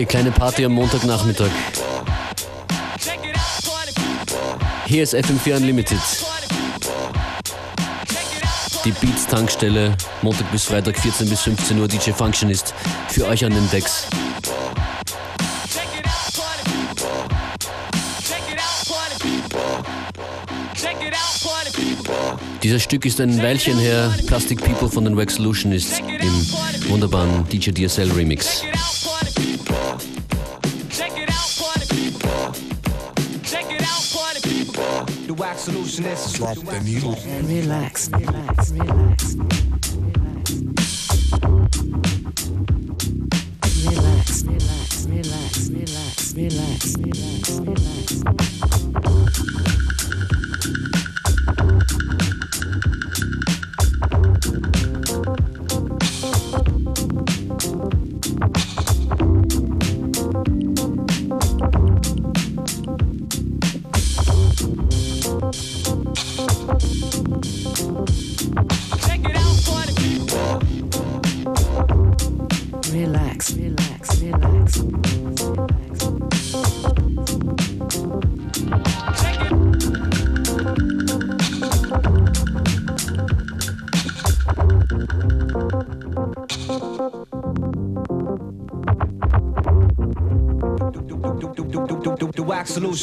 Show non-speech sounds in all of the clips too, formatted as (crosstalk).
Okay, kleine Party am Montagnachmittag. Hier ist FM4 Unlimited. Die Beats Tankstelle, Montag bis Freitag 14 bis 15 Uhr, DJ Functionist für euch an den Decks. Dieses Stück ist ein Weilchen her, Plastic People von den Wax Solutionists im wunderbaren DJ DSL Remix. Solution is the needle. Relax, relax, relax.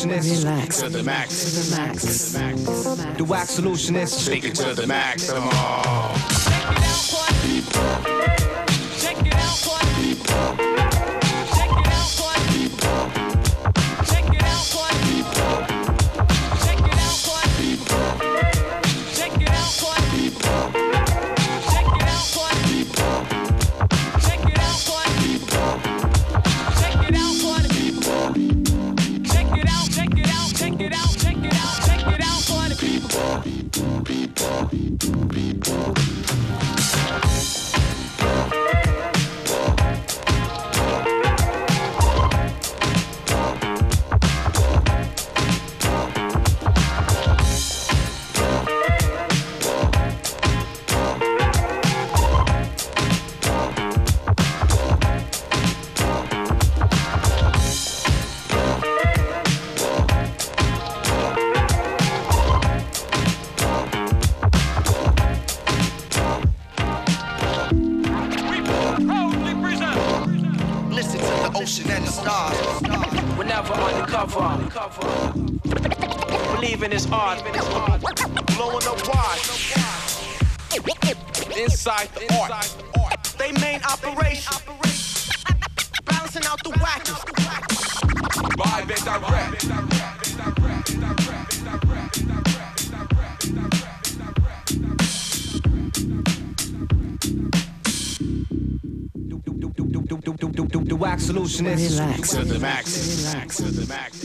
Wax solution is Relax. to the max. Relax. the wax solution is Take it to the max. Come on. Believe in his art. Blowing up wide. Inside the art. They main operation. Balancing out the whackers. Live and direct. the wax solution is Relax. To the max. Relax. To the max.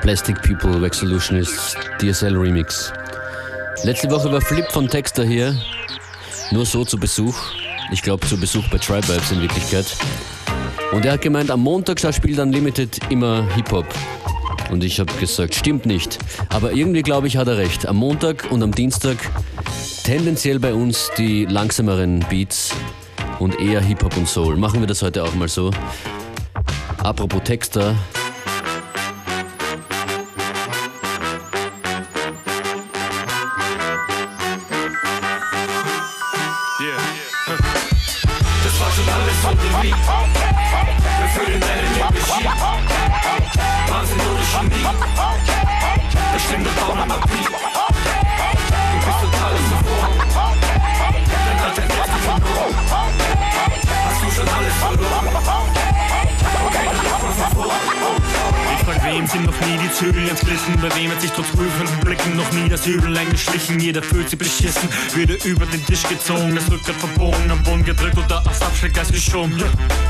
Plastic People, Wax Solutionists, DSL Remix. Letzte Woche war Flip von Texter hier. Nur so zu Besuch. Ich glaube zu Besuch bei Tribe Vibes in Wirklichkeit. Und er hat gemeint, am Montag da spielt Unlimited immer Hip-Hop. Und ich habe gesagt, stimmt nicht. Aber irgendwie glaube ich, hat er recht. Am Montag und am Dienstag tendenziell bei uns die langsameren Beats und eher Hip-Hop und Soul. Machen wir das heute auch mal so. Apropos Texter, eingeschlichen? Jeder fühlt sich beschissen, wieder über den Tisch gezogen, das Rückgrat verbogen, am Boden gedrückt oder als Abschreckgeist geschoben.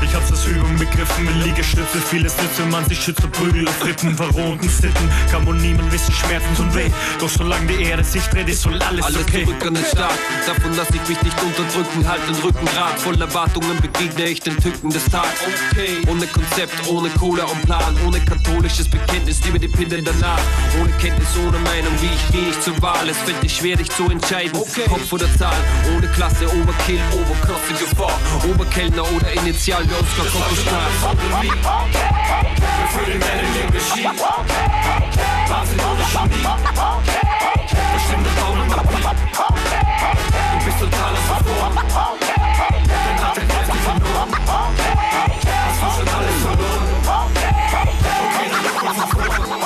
Ich hab's als Übung begriffen, mit Liegestütze, vieles nützt, wenn man sich schützt vor Prügel auf Rippen, verrohten Sitten. Kann wohl niemand wissen, Schmerzen tun weh. Doch solange die Erde sich dreht, ist wohl alles, Alles okay. zurück an den Start. Davon lass ich mich nicht unterdrücken. Halt den Rücken grad. Voll Erwartungen begegne ich den Tücken des Tags. Okay. Ohne Konzept, ohne Kohle und Plan. Ohne katholisches Bekenntnis, liebe die Pille danach. Ohne Kenntnis, ohne Meinung, wie ich gehe ich zur Wahl. Es fällt dir schwer, dich zu entscheiden. Kopf oder Zahl. Ohne Klasse, Oberkill, Oberklosse Gefahr. Oberkellner oder Initial. Wir fühlen deine der Baum am Beat. Du bist total zuvor. Dein alter Herz ist verloren. Hast du schon alles verloren? Okay, dann mal von vor.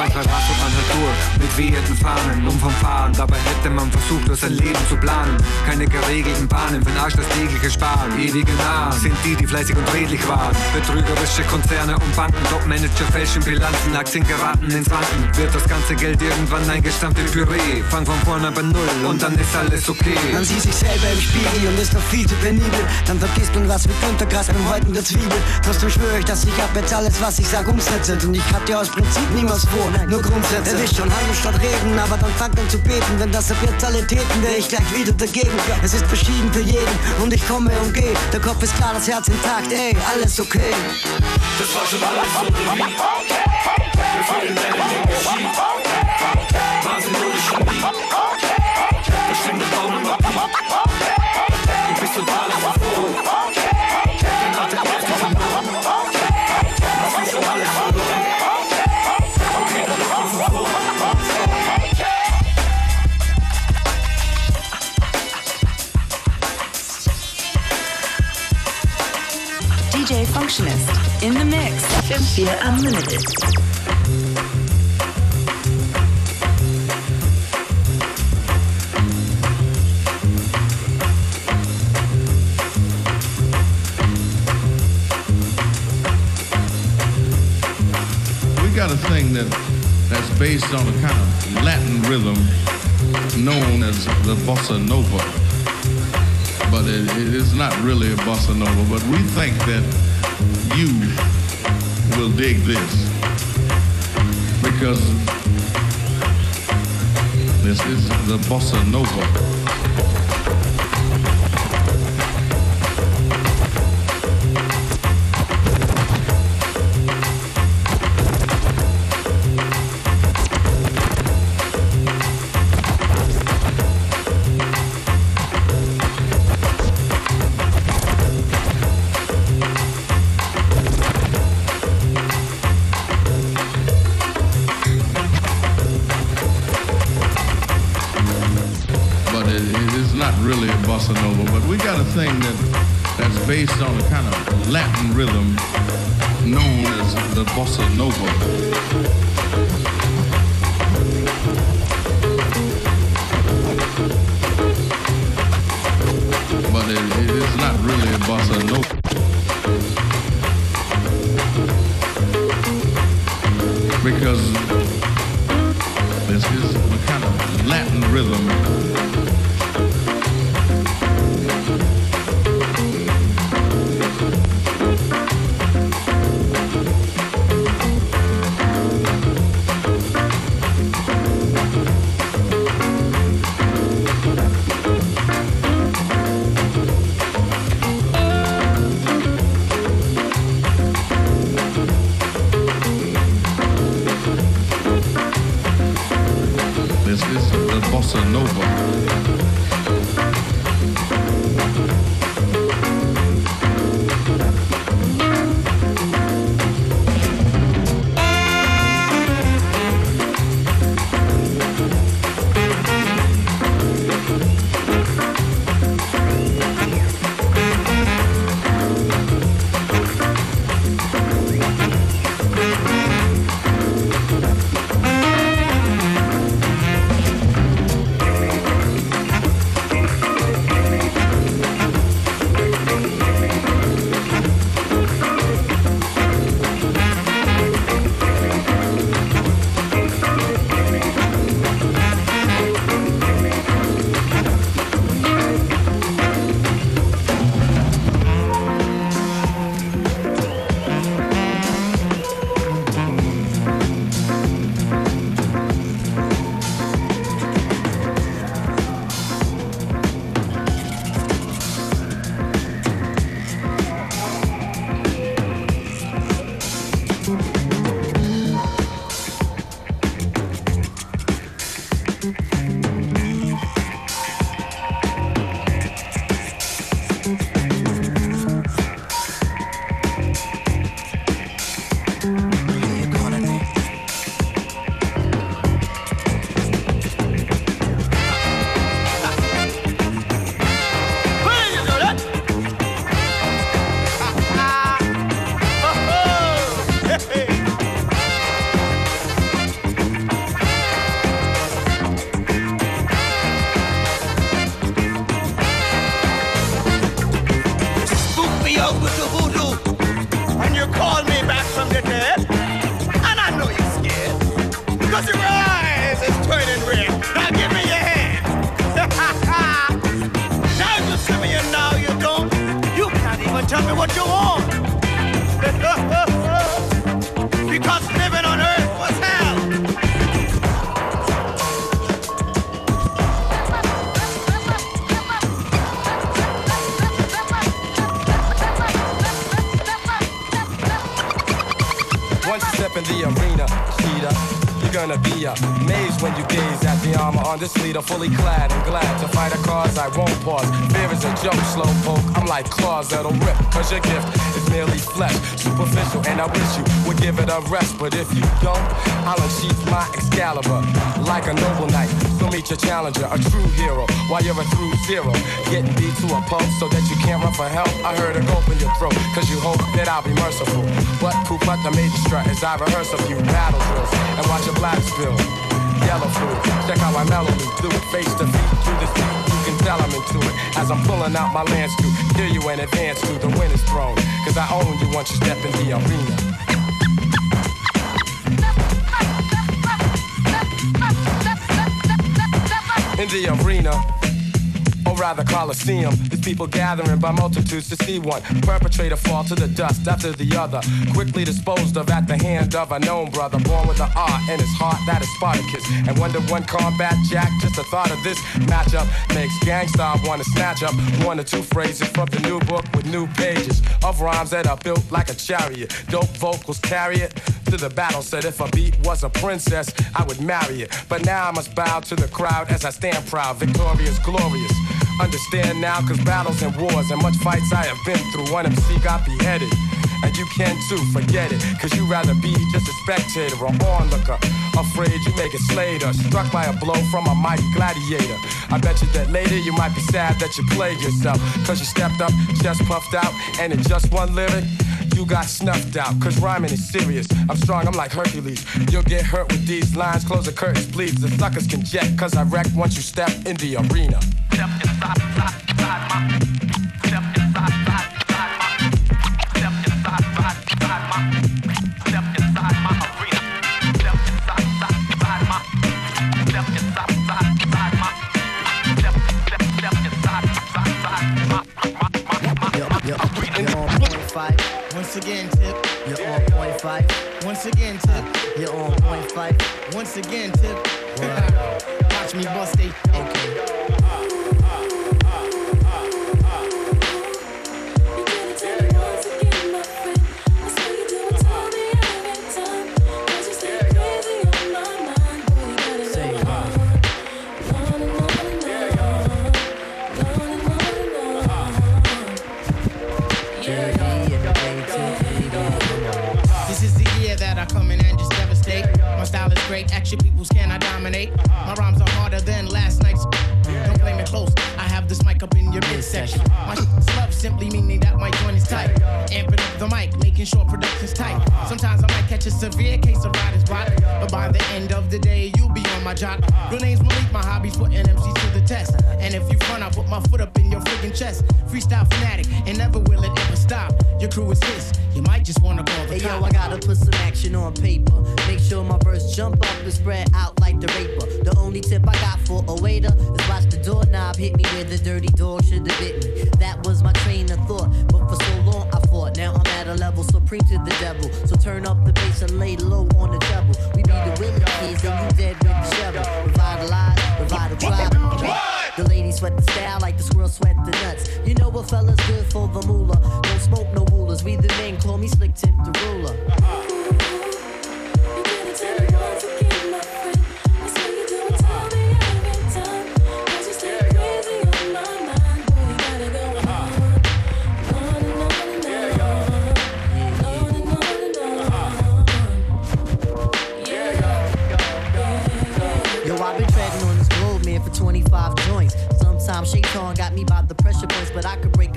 Manchmal rastet man halt durch mit wehenden Fahnen, um vom Fahren. Dabei hätte man versucht, nur sein Leben zu planen. Keine geregelten Bahnen, den Arsch das tägliche Sparen. Ewige Nahen sind die, die fleißig und redlich waren. Betrügerische Konzerne und Banken, Top-Manager fälschen Bilanzen, Aktien geraten ins Wanken. Wird das ganze Geld irgendwann eingestampft in Püree. Fang von vorne bei Null und dann ist alles okay. Man sieht sich selber im Spiegel und ist noch viel zu penibel. Dann vergisst man was mit Untergras beim Häuten der Zwiebel. Trotzdem schwöre ich, dass ich ab jetzt alles, was ich sag, umsetze. Und ich hatte aus Prinzip niemals vor, nur Grundsätze. Erwischt schon handeln statt reden, aber dann fangt an zu beten. Wenn das ab jetzt alle täten, wäre ich gleich wieder dagegen. Es ist verschieden für jeden und ich komme und gehe. Der Kopf ist klar, das Herz intakt, ey, alles okay. Das war schon alles so wie. Wir fühlen deine Liebe Wahnsinn ohne Chemie. Bestimmt der Baum am Beat. Du bist total zuvor. FM4 Unlimited. Er we got a thing that that's based on a kind of Latin rhythm known as the bossa nova. But it, it is not really a bossa nova. But we think that you will dig this because this is the bossa nova. not really a bossa. Because this is a kind of Latin rhythm you're amazed when you gaze at the armor on this leader, fully clad and glad to fight a cause I won't pause. Fear is a joke, slow poke. I'm like claws that'll rip, cause your gift merely flesh, superficial, and I wish you would give it a rest. But if you don't, I'll unsheath my Excalibur like a noble knight. So meet your challenger, a true hero, while you're a through zero. Getting beat to a pulp so that you can't run for help. I heard a gulp in your throat, cause you hope that I'll be merciful. But Kupata made the major strut as I rehearse a few battle drills and watch a black spill. Yellow food, check out my melody, do face to feet to this beat. Can tell I'm into it as I'm pulling out my lance to hear you in advance to the winner's throne. Cause I own you once you step in the arena. in the arena. Rather Coliseum, these people gathering by multitudes to see one perpetrator fall to the dust after the other, quickly disposed of at the hand of a known brother, born with an art in his heart that is Spartacus. And one to one combat jack, just the thought of this matchup makes gangsta wanna snatch up one or two phrases from the new book with new pages of rhymes that are built like a chariot. Dope vocals carry it to the battle. Said if a beat was a princess, I would marry it. But now I must bow to the crowd as I stand proud, victorious, glorious. Understand now, cause battles and wars and much fights I have been through. One MC got beheaded. And you can too, forget it. Cause you rather be just a spectator or onlooker. Afraid you may get slayed or struck by a blow from a mighty gladiator. I bet you that later you might be sad that you played yourself. Cause you stepped up, chest puffed out, and in just one lyric, you got snuffed out. Cause rhyming is serious. I'm strong, I'm like Hercules. You'll get hurt with these lines. Close the curtains, please. The suckers can jet, cause I wreck once you step in the arena. You're five. Once again, tip. Fella's good for the moolah. Don't smoke no rulers. We the men call me slick tip the ruler. (laughs)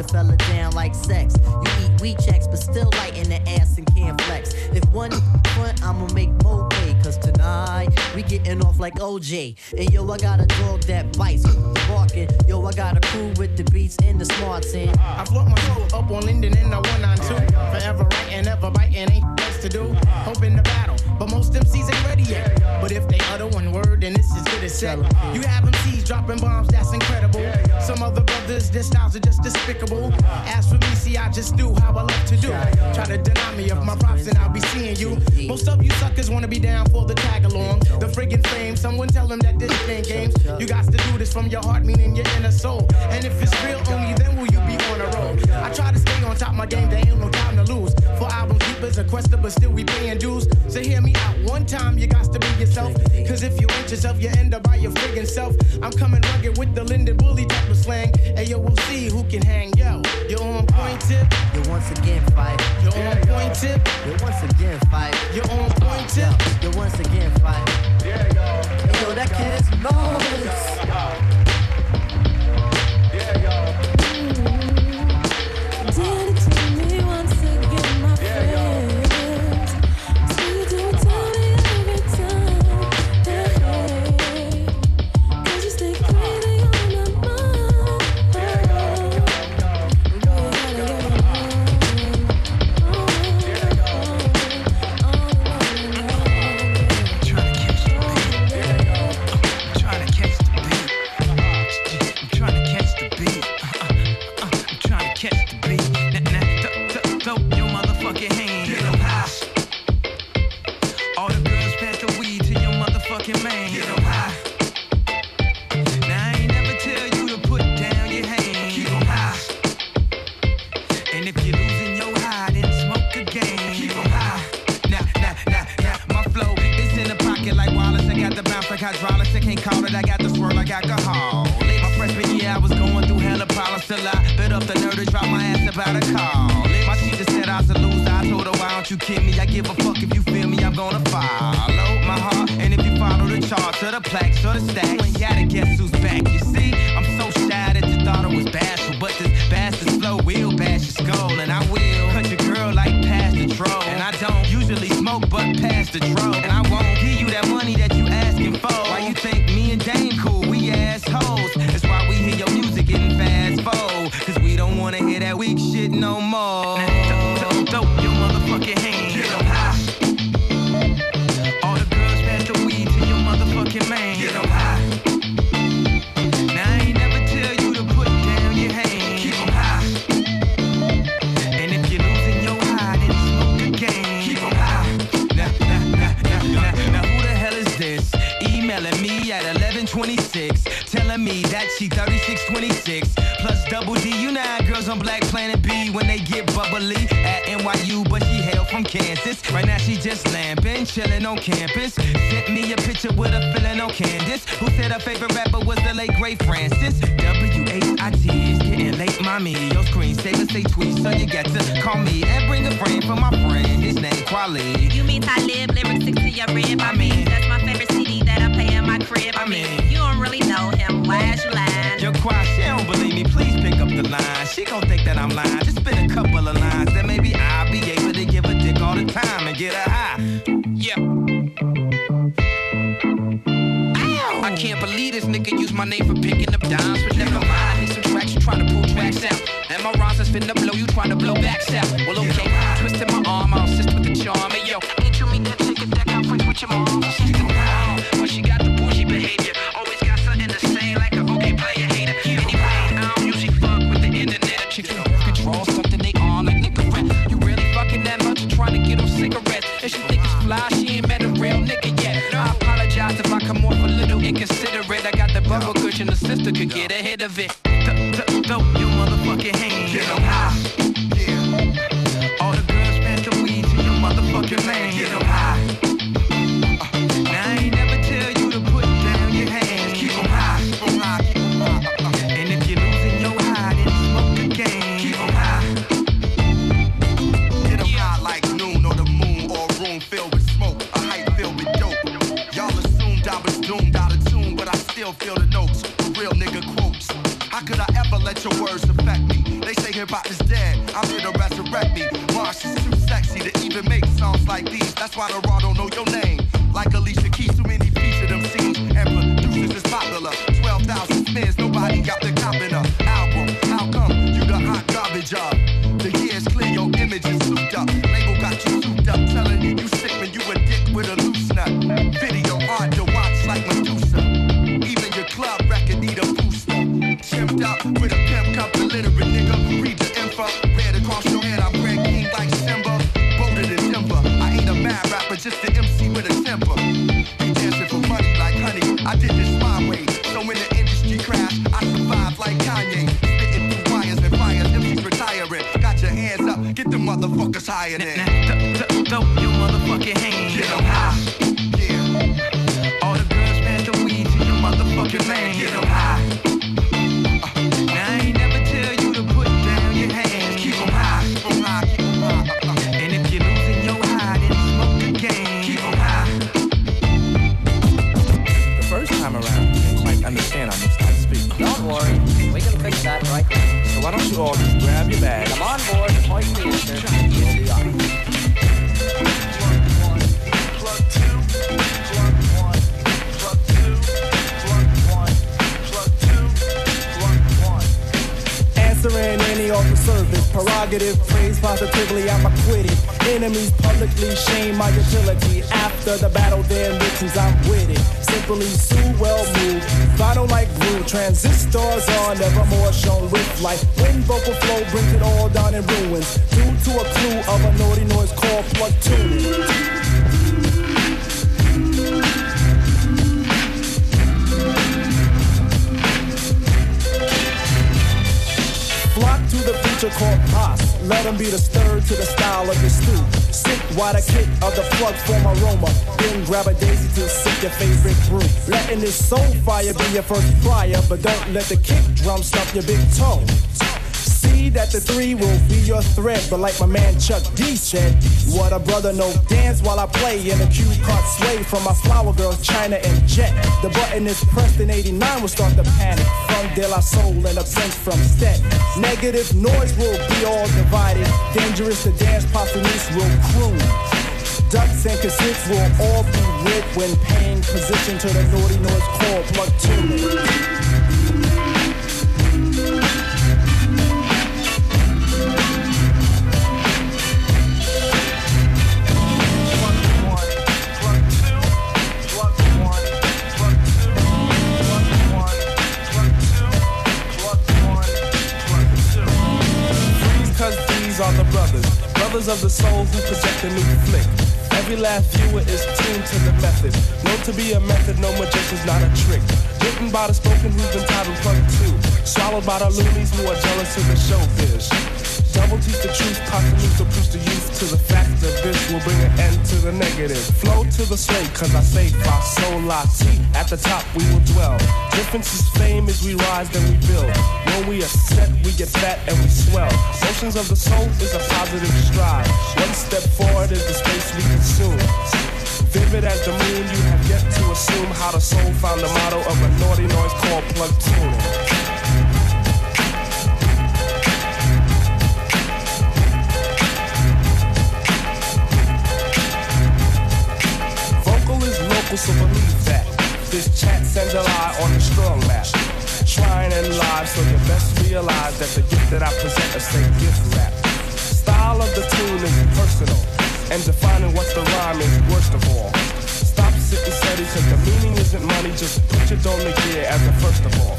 a fella down like sex. You eat wheat checks, but still light in the ass and can't flex. If one front, I'ma make more pay, cause tonight we getting off like OJ. And yo, I got a dog that bites, barking. Yo, I got a crew with the beats and the smarts in. I float my soul up on Linden in the 192. Forever writing, ever biting, ain't best to do. Hoping to battle, but most MCs ain't ready yet. But if they utter one word, then this is it, it's set. You have MCs dropping bombs, that's incredible. Some other brothers, their styles are just despicable. As for me, see, I just do how I love to do. Try to deny me of my props, and I'll be seeing you. Most of you suckers wanna be down for the tag along. The friggin' fame, someone tell them that this ain't games. You got to do this from your heart, meaning your inner soul. And if it's real, only then will you be on a roll. I try to stay on top of my game, there ain't no time to lose. For albums, deep as a quester, but still we paying dues. So hear me out one time, you got to be yourself. Cause if you ain't yourself, you end up by your friggin' self. I'm coming rugged with the Linden Bully type of slang. And yo, we'll see who can hang. Yo, you're on point tip. You're once again fight. You're on point tip. You're once again fight. You're on point tip. You're once again fight. Hey, yo, that kid is Right now she just lamping, chilling on campus. Sent me a picture with a feeling on Candace, who said her favorite rapper was the late Ray Francis. W-H-I-T is getting late, mommy. Your screensaver say tweet, so you got to call me and bring a friend for my friend. His name Kweli. You mean I live lyrics stick to your rib. I, I mean, mean, that's my favorite CD that I play in my crib. I, I mean, mean, you don't really know him. Why is you lying? You're quiet, she don't believe me. Please pick up the line. She gon' think that I'm lying. Name for picking up dimes, but never mind. Hit some tracks, you try to pull tracks out. And my rhymes are finna blow, you trying to blow backs out. Well, okay, could get ahead of it. Prerogative, praise positively, I'm acquitted. Enemies publicly shame my utility. After the battle, their riches, I'm with it. Simply sue, well moved. Vinyl like glue, transistors on, never more shown with light. When vocal flow brings it all down in ruins. Due to a clue of a naughty noise called plug tuning. Flock to the future called Pos. Let them be the stir to the style of the stew. Sick while the kick of the plug form aroma. Then grab a daisy to sip your favorite brew. Letting this soul fire be your first prior, but don't let the kick drum stop your big toe. That the three will be your threat, but like my man Chuck D said, what a brother no dance while I play in a cue card sway from my flower girls China and Jet. The button is pressed in 89 will start the panic. From De La Soul and a prince from Stet. Negative noise will be all divided. Dangerous to dance, Papanis will croon. Ducks and cassettes will all be lit when paying position to the naughty noise call plug tuning. Brothers, of the soul who project a new flick. Every last viewer is tuned to the method. Known to be a method, no magician's not a trick. Written by the spoken who's been titled Plug 2. Swallowed by the loonies who are jealous of the showbiz. Double teach the truth, Pocahontas to preach the youth to the fact that this will bring an end to the negative. Flow to the slate, cause I say fa sol la ti. At the top we will dwell. Difference is fame as we rise, then we build. When we are set, we get fat and we swell. Motions of the soul is a positive stride. One step forward is the space we consume. Vivid as the moon, you have yet to assume how the soul found the motto of a naughty noise called plug tuning. It's a belief that this chat sends a lie on a strong map. Trying and live so you best realize that the gift that I present is a gift rap. Style of the tune is personal and defining what the rhyme is worst of all. Stop sitting steady cause the meaning isn't money, just put your dome gear as a first of all.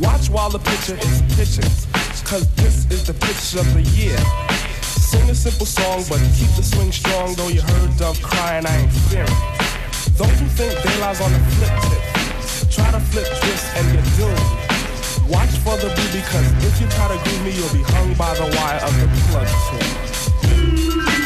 Watch while the picture is pitches, cause this is the picture of the year. Sing a simple song, but keep the swing strong, though you heard Dove crying, I ain't fearing. Those who think daylight's on the flip tip, try to flip twist and you're doomed. Watch for the boo because if you try to groove me, you'll be hung by the wire of the plug tip.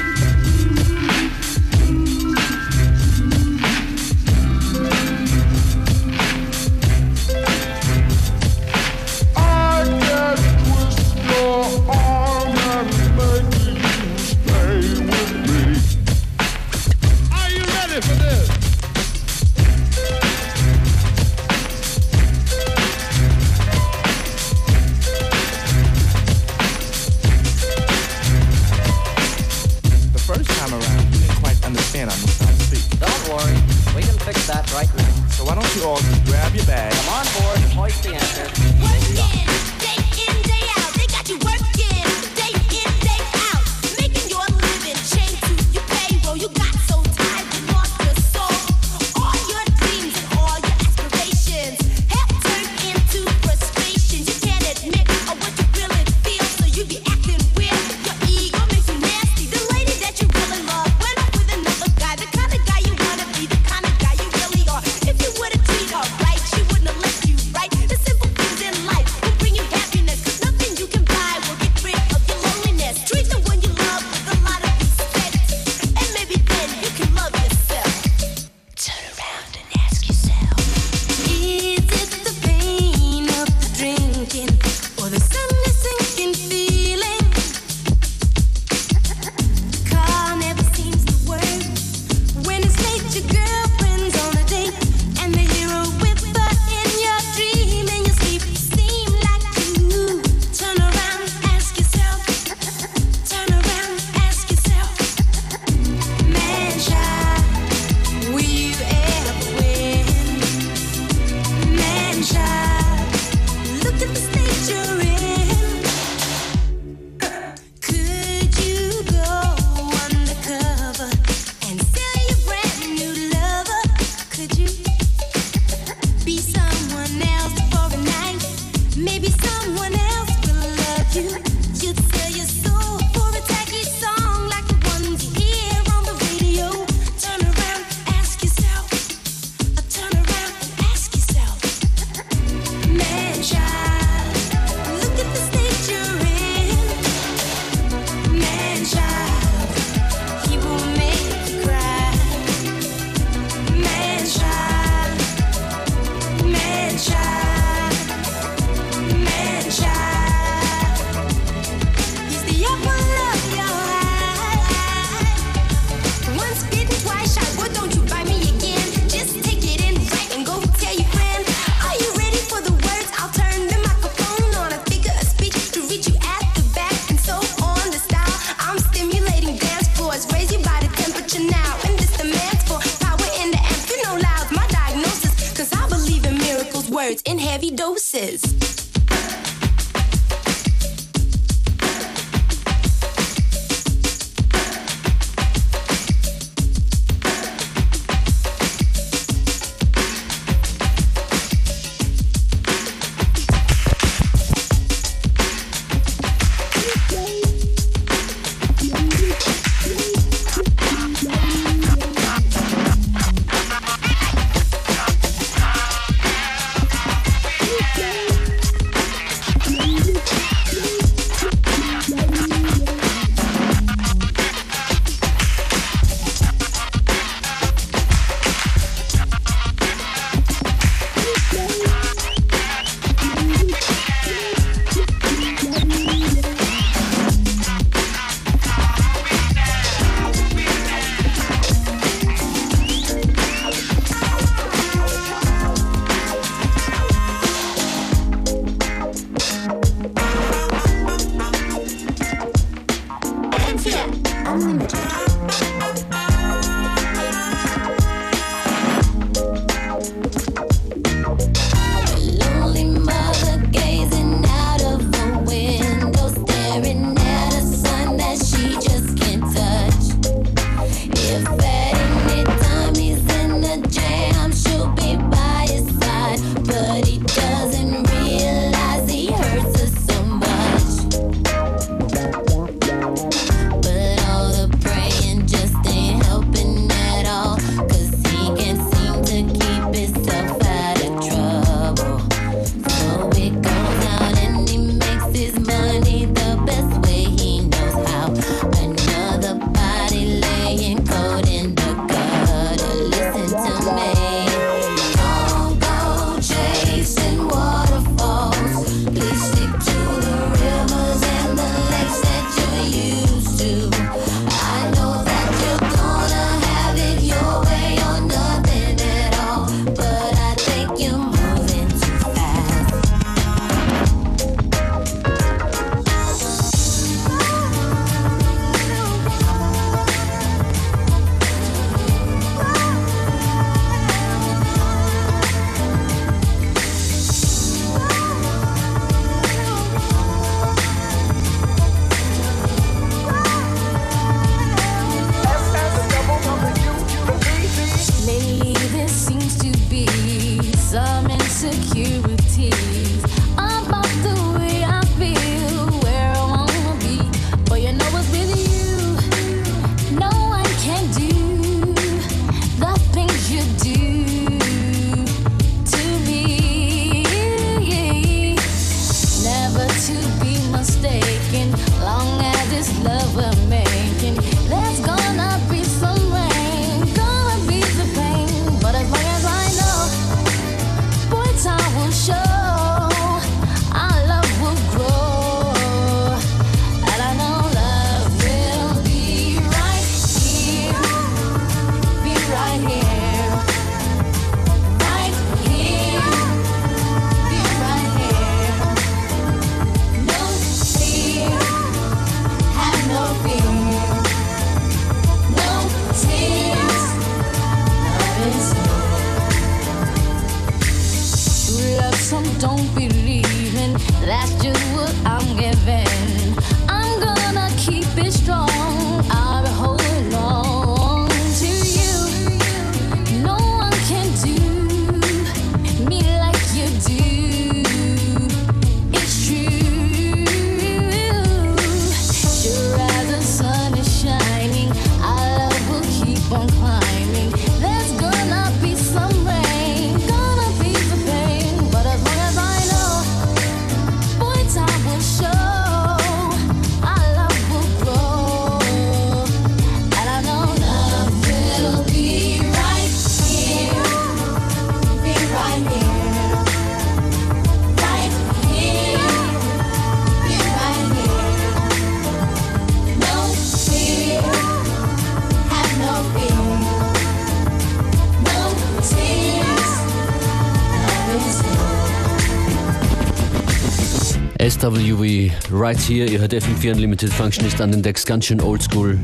SWV right here. Ihr hört FM4 Unlimited Functionist an den Decks, ganz schön oldschool.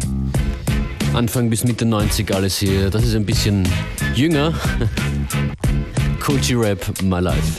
Anfang bis Mitte 90 alles hier. Das ist ein bisschen jünger. (laughs) Coachy Rap, my life.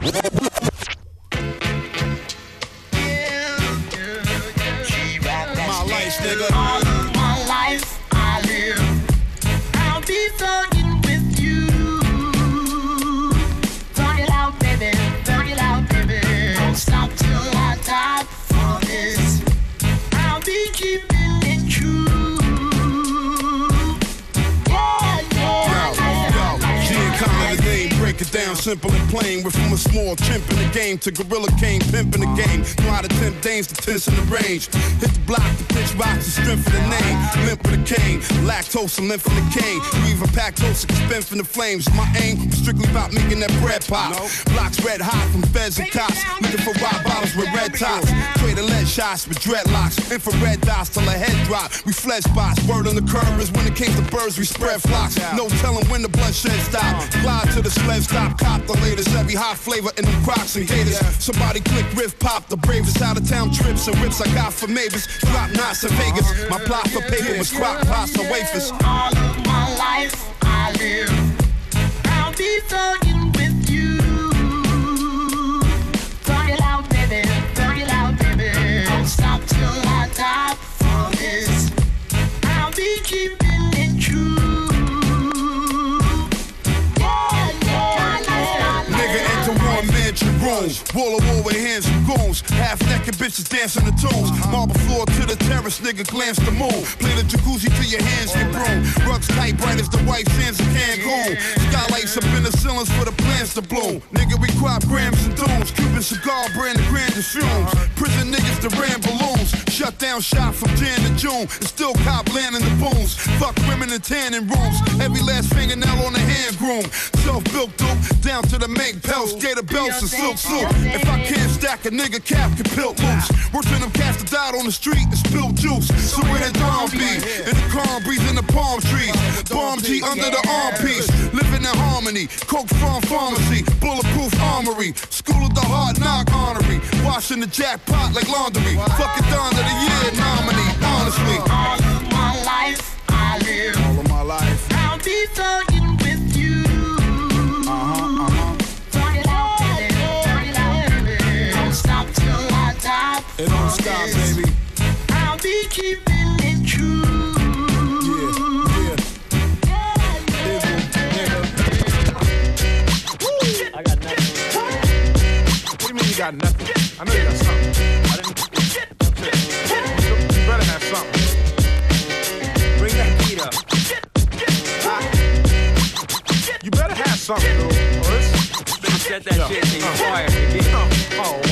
Break it down simple and plain. We're from a small chimp in the game to Gorilla King, pimp in the game. Know how to tempt dames to tense in the range. Hit the block, the pitch rocks, the strength of the name. Limp with a cane, lactose and lymph in the cane. You even pack toast, spin from the flames. My aim strictly about making that bread pop. Blocks red hot from feds and cops. Looking for rock bottles with red tops. Trade lead shots with dreadlocks. Infrared dots till the head drop. We flesh spots. Word on the curb is when it came to birds, we spread flocks. No telling when the bloodshed stop. Glide to the sled stop, cop the latest, every hot flavor in them crocs and gators. Yeah. Somebody click riff pop, the bravest out of town trips and rips. I got for neighbors. Drop knots in Vegas, my plot for paper was crock pots and wafers. All of my life I live, how deep be you? Wall of wall with hands and goons. Half naked bitches dancing the tunes. Marble floor to the terrace, nigga glance the moon. Play the jacuzzi till your hands get broom. Rugs tight, bright as the white sands of Cancun. Skylights up in the ceilings for the plants to bloom. Nigga, we crop grams and dunes. Cuban cigar brand the grandest fumes. Prison niggas that ran balloons. Shut down shop from Jan to June. And still cop land in the booms. Fuck women in tanning rooms. Every last fingernail on the hand groom. Self-built dope down to the make pelts. Gator belts and silk suit. If I can't stack a nigga cap can pilt loose. Than them cats that died on the street and spilled juice. So where that dawn be? In the calm breeze in the palm trees. Bomb G under the armpiece. Living in harmony. Coke farm pharmacy. Bulletproof armory. School of the hard knock honorary. Washing the jackpot like laundry. Fucking Don of the year nominee. Honestly. All of my life I live. All of my life. I'll be thugging die. It don't for stop, this. baby. I'll be keeping it true. I got nothing. What do you mean you got nothing? I know you got something. I didn't. You, you better have something. Bring that heat up. Ah. You better have something, dude. Or it's- Set that Yo. shit to your Uh. fire, nigga. Oh,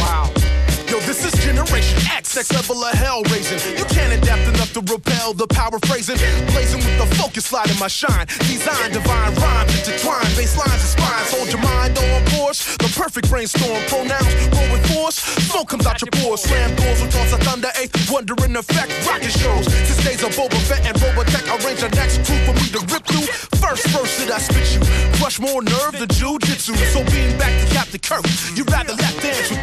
next level of hell raising. You can't adapt enough to repel the power phrasing. Blazing with the focus, sliding my shine. Design, divine rhymes, intertwine, bass lines and spines. Hold your mind on course. The perfect brainstorm, pronouns roll with force. Smoke comes out your pores, slam doors with thoughts of thunder, eighth wonder in effect. Rocket shows, since days of Boba Fett and Robotech, arrange the next crew for me to rip through. First verse that I spit you, crush more nerve than jujitsu. So being back to Captain Kirk, You'd rather lap dance with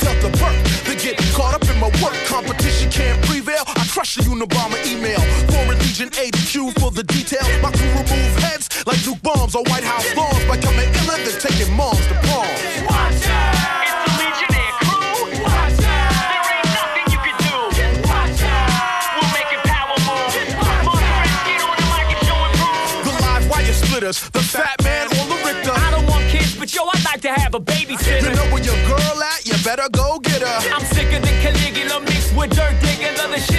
crush the Unabomber email. Foreign Legion HQ for the details. My crew remove heads like Duke bombs on White House lawns by coming iller than taking moms to prom. Watch out! It's the Legionnaire crew. Watch out! There ain't nothing you can do. Watch out! We'll make power move. Get on the mic and show and. The live wire splitters, the fat man on the Richter. I don't want kids, but yo, I'd like to have a babysitter. You know where your girl at? You better go get her. I'm sicker than Caligula mixed with dirt digging. The shit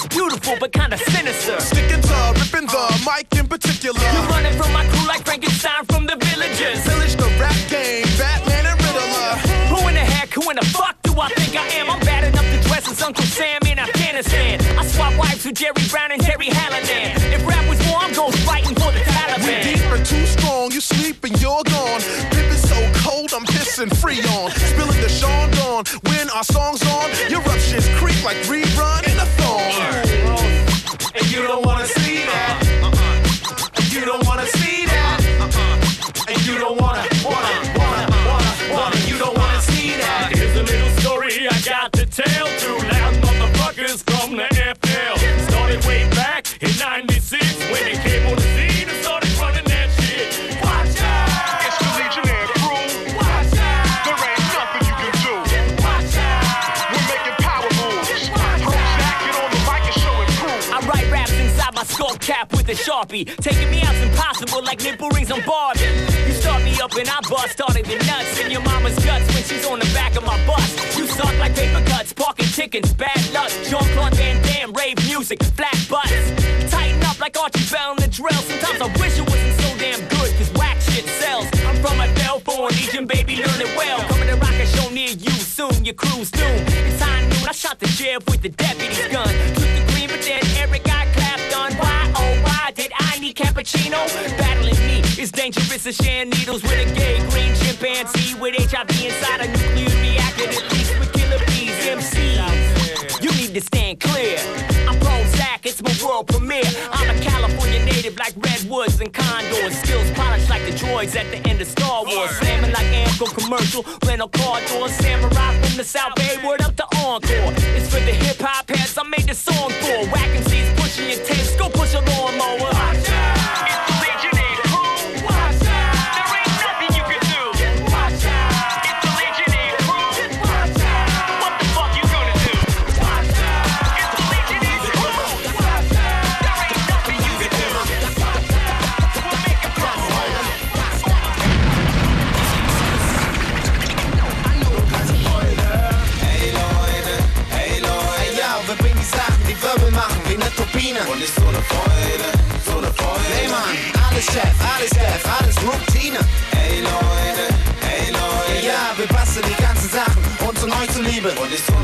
is beautiful, but kinda sinister. Sticking to ripping the mic in particular. You're running from my crew like Frankenstein from the villagers. Village the rap game, Batman and Riddler. Who in the heck, who in the fuck do I think I am? I'm bad enough to dress as Uncle Sam in Afghanistan. I swap wives with Jerry Brown and Terry Hallinan. If rap was war, I'm going fighting for the Taliban. We deep or too strong, you sleep and you're gone. Pip is so cold, I'm pissing free on. Spilling the Sean Dawn. When our song's on, your up shit's creep like rerun sharpie. Taking me out's impossible like nipple rings on Barbie. You start me up and I bust started the nuts in your mama's guts when she's on the back of my bus. You suck like paper cuts, parking tickets, bad luck. Jean Claude Van Damme, rave music, flat butts. Tighten up like Archie Bell in the drill. Sometimes I wish it wasn't so damn good, cause whack shit sells. I'm from a Belfort, Legion, baby, learn it well. Coming to rock a show near you soon, your crew's doomed. It's high noon, I shot the sheriff with the deputy's gun. Cappuccino? Battling me is dangerous as share needles with a gay green chimpanzee with HIV inside a nuclear reactor that leaks with killer bees, MCs. You need to stand clear. I'm Prozack, it's my world premiere. I'm a California native like redwoods and condors. Skills polished like the droids at the end of Star Wars. Slamming like Amco commercial, rental car doors. Samurai from the South Bay, word up to Encore. It's for the hip hop heads I made this song for. Whacking und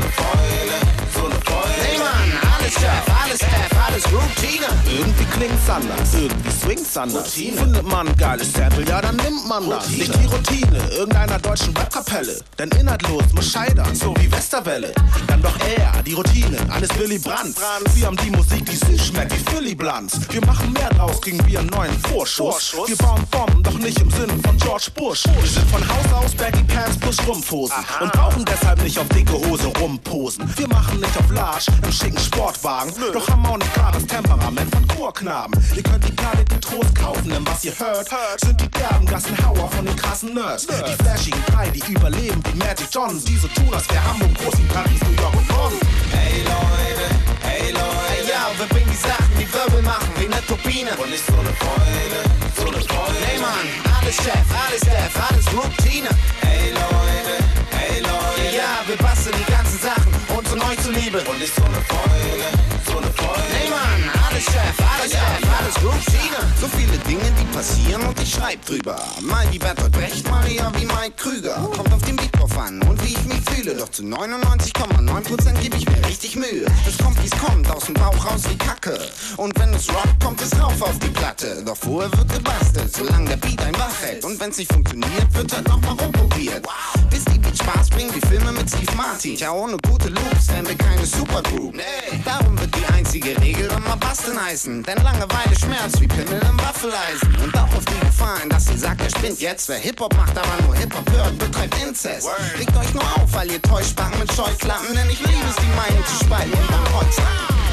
klingt's anders, irgendwie swingt's anders. Findet man ein geiles Sample, ja dann nimmt man das. Nicht die Routine irgendeiner deutschen Rapkapelle. Denn inhaltlos muss scheitern, so wie Westerwelle. Dann doch eher die Routine eines Willy Brandt. Wir haben die Musik, die süß schmeckt wie Philly Blunts. Wir machen mehr draus, kriegen wir einen neuen Vorschuss. Wir bauen Bomben, doch nicht im Sinne von George Bush. Wir sind von Haus aus Baggy Pants plus Strumpfhosen. Und brauchen deshalb nicht auf dicke Hose rumposen. Wir machen nicht auf Large im schicken Sportwagen. Doch haben auch nicht klar das Temperament von Knaben. Ihr könnt die gar Planeten Trost kaufen, denn was ihr hört, sind die derben Gassenhauer von den krassen Nerds. Nerds. Die flashigen drei, die überleben, wie Magic Johns. Die so tun, als wär Hamburg groß in Paris, New York und Bonn. Hey Leute, hey Leute. Hey, ja, wir bringen die Sachen, die Wirbel machen, wie ne Turbine. Und nicht so ne Freude, so ne Freude. Hey Mann, alles Chef, alles Chef, alles Routine. Hey Leute, hey Leute. Ja, wir basteln die ganzen Sachen und zu so 19 Liebe. Und ist so eine Freude, so eine Freude. Hey Mann, alles Chef, alles ja, Chef, alles gut, Schiene. So viele Dinge, die passieren und ich schreib drüber. Mal wie Bertolt Brecht, Maria wie Mike Krüger. Kommt auf den Beat drauf an und wie ich mich fühle. Doch zu 99,9% gebe ich mir richtig Mühe. Das kommt, wie's kommt, aus dem Bauch raus wie Kacke. Und wenn es rockt, kommt es rauf auf die Platte. Doch vorher wird gebastelt, solange der Beat ein wach hält. Und wenn's nicht funktioniert, wird halt er nochmal rumprobiert. Bis die Beat Spaß bringt, wie Filme mit Steve Martin. Tja, ohne gute Loops, wenn wir kein keine Supergroup. Nee. Darum wird die einzige Regel immer basteln heißen. Denn Langeweile schmerzt wie Pimmel im Waffeleisen. Und auch auf die Gefahren, dass ihr sagt, er spinnt jetzt. Wer Hip-Hop macht, aber nur Hip-Hop hört, betreibt Inzest. Legt euch nur auf, weil ihr Täuschbacken mit Scheuklappen. Denn ich liebe es, die Meinung zu spalten und dann Holz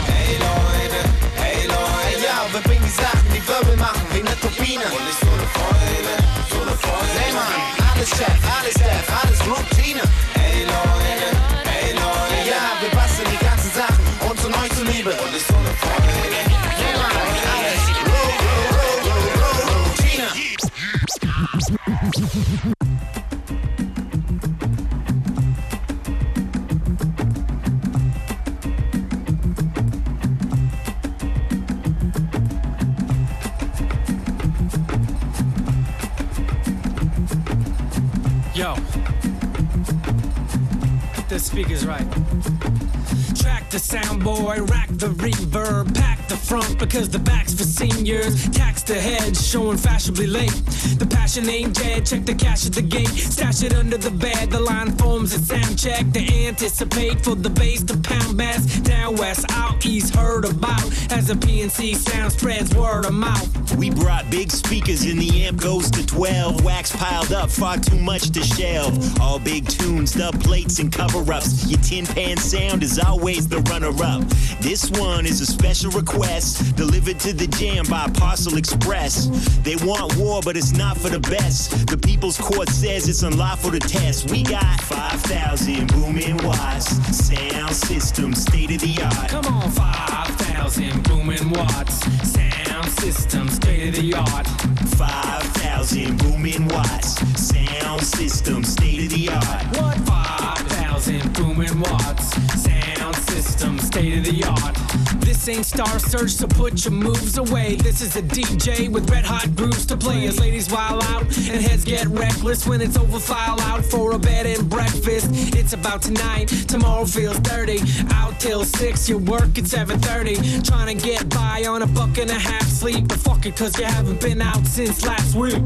Hey Leute, hey Leute, hey, ja, wir bringen die Sachen, die Wirbel machen, wie ne Turbine. Und ist so ne Freude, so ne Freude. Hey Mann, alles Chef, alles Chef, alles Routine. Hey Leute, zuliebe. Und ist so ne Freude. Hey Mann, alles Ru- Ru- Ru- soundboy, rack the reverb, pack the front because the back's for seniors. Tax the heads, showing fashionably late. The passion ain't dead, check the cash at the gate. Stash it under the bed, the line forms a sound check. They anticipate for the bass to pound bass. Down west, out east, heard about. As the PNC sound spreads word of mouth. We brought big speakers and the amp goes to 12. Wax piled up, far too much to shelve. All big tunes, dub plates, and cover ups. Your tin pan sound is always the runner up. This one is a special request delivered to the jam by Parcel Express. They want war, but it's not for the best. The People's Court says it's unlawful to test. We got 5,000 booming watts, sound system, state of the art. Come on, 5,000 booming watts. Sound system, state of the art. 5,000 booming watts, sound system, state of the art. What? 5,000 booming watts. Sound system, state of the art. This ain't Star Search, so put your moves away. This is a DJ with red hot grooves to play. As ladies wild out and heads get reckless when it's over, file out for a bed and breakfast. It's about tonight, tomorrow feels dirty. Out till 6, you work at 7.30. Trying to get by on a buck and a half sleep. But fuck it, cause you haven't been out since last week.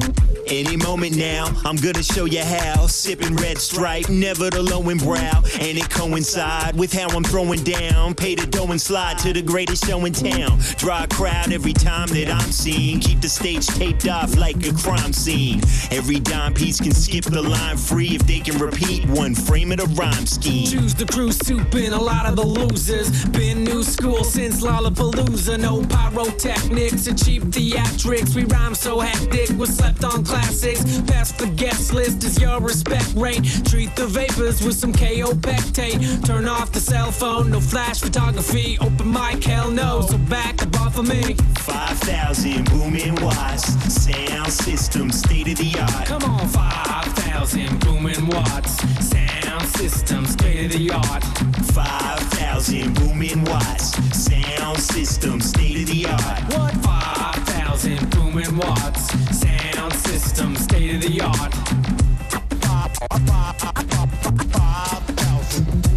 Any moment now, I'm gonna show you how. Sipping red stripe, never the low and brow. And it coincide with how I'm throwing down. Pay the dough and slide to the greatest show in town. Draw a crowd every time that I'm seen. Keep the stage taped off like a crime scene. Every dime piece can skip the line free if they can repeat one frame of the rhyme scheme. Choose the crew soup in a lot of the losers. Been new school since Lollapalooza. No pyrotechnics and cheap theatrics. We rhyme so hectic, we slept on classics. Past the guest list is your respect rate. Treat the vapors with some Kaopectate. Turn off the cell phone, no flash photography. Open mic, hell no. So back up off of me. 5,000 booming watts. Sound system, state of the art. Come on, 5,000 booming watts. Sound system, state of the art. 5,000 booming watts. Sound system, state of the art. What? 5,000 booming watts. Sound system, state of the art. 5,000.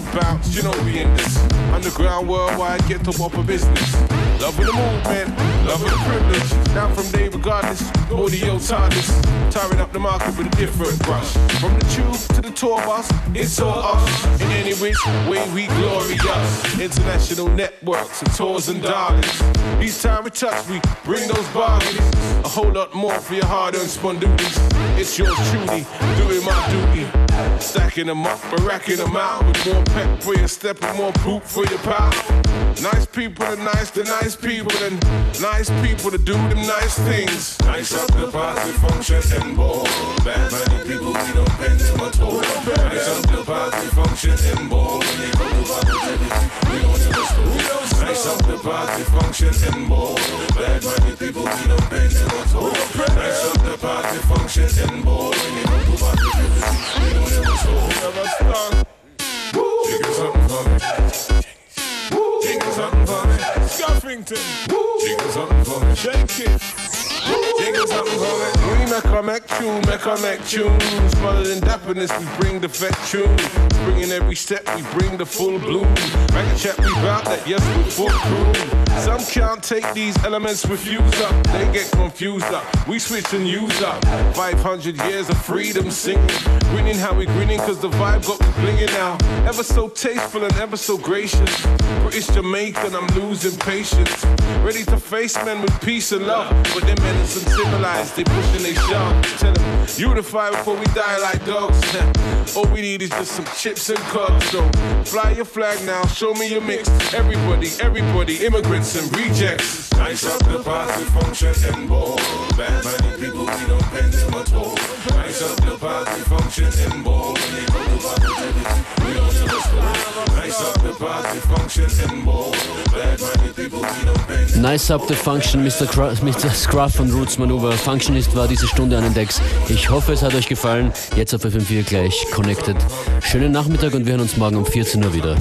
The bounce, you know we in this. Underground worldwide, get to a business. Loving the movement, love loving the privilege. Now from day regardless, audio TARDIS. Tiring up the market with a different brush. From the tube to the tour bus, it's all us. In any which way we glorious. International networks of tours and darlings. Each time we touch, we bring those bargains. A whole lot more for your hard-earned spondoodies. It's yours truly, doing my duty. Stacking them up and racking them out. With more pep for your step and more poop for your pal. Nice people are nice to nice people and nice people to do them nice things. Nice up the party function and ball. Bad money people, we don't bend them at all. Nice up the party function and ball. When they come to positivity, we don't never stop. Nice up the party function and ball. Bad money people, we don't bend them at all. Nice up the party function and ball. When they come to positivity, we don't never stop. Jiggle something for me. Scuffington. Jiggle something for me. Shake it. We make a make tune, make a make tunes. Smaller than dapperness, we bring the fat tune. Bringing every step, we bring the full bloom. Make a chat, we bout that, yes, we full crew. Some can't take these elements, refuse up. They get confused up. We switch and use up. 500 years of freedom singing. Grinning how we grinning, cause the vibe got blinging now. Ever so tasteful and ever so gracious. British Jamaican, I'm losing patience. Ready to face men with peace and love. But them men is uncivilized, they pushing they shove. Tell them, unify before we die like dogs. (laughs) All we need is just some chips and cups. So fly your flag now, show me your mix. Everybody, everybody, immigrants and rejects. Nice up the party function and ball. Bad money people, we don't bend them at all. Nice up the party function and ball. When they come to positivity, we don't never stop. Nice up the party function and ball. Bad money Nice up the Function, Mr. Cru Mr. Scruff von Roots Maneuver. Functionist war diese Stunde an den Decks. Ich hoffe, es hat euch gefallen. Jetzt auf FM4 gleich connected. Schönen Nachmittag und wir hören uns morgen um 14 Uhr wieder.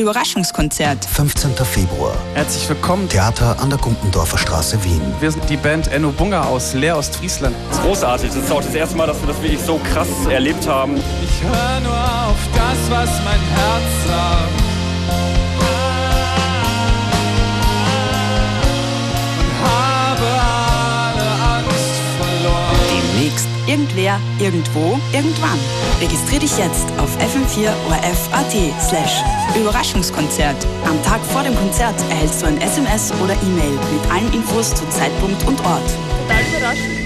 Überraschungskonzert. 15. Februar. Herzlich willkommen. Theater an der Gumpendorfer Straße, Wien. Wir sind die Band Enno Bunga aus Leer, Ostfriesland. Das ist großartig. Das ist auch das erste Mal, dass wir das wirklich so krass erlebt haben. Ich hör nur auf das, was mein Herz sagt. Irgendwer, irgendwo, irgendwann. Registrier dich jetzt auf fm4orf.at slash Überraschungskonzert. Am Tag vor dem Konzert erhältst du ein SMS oder E-Mail mit allen Infos zu Zeitpunkt und Ort. Total überraschend.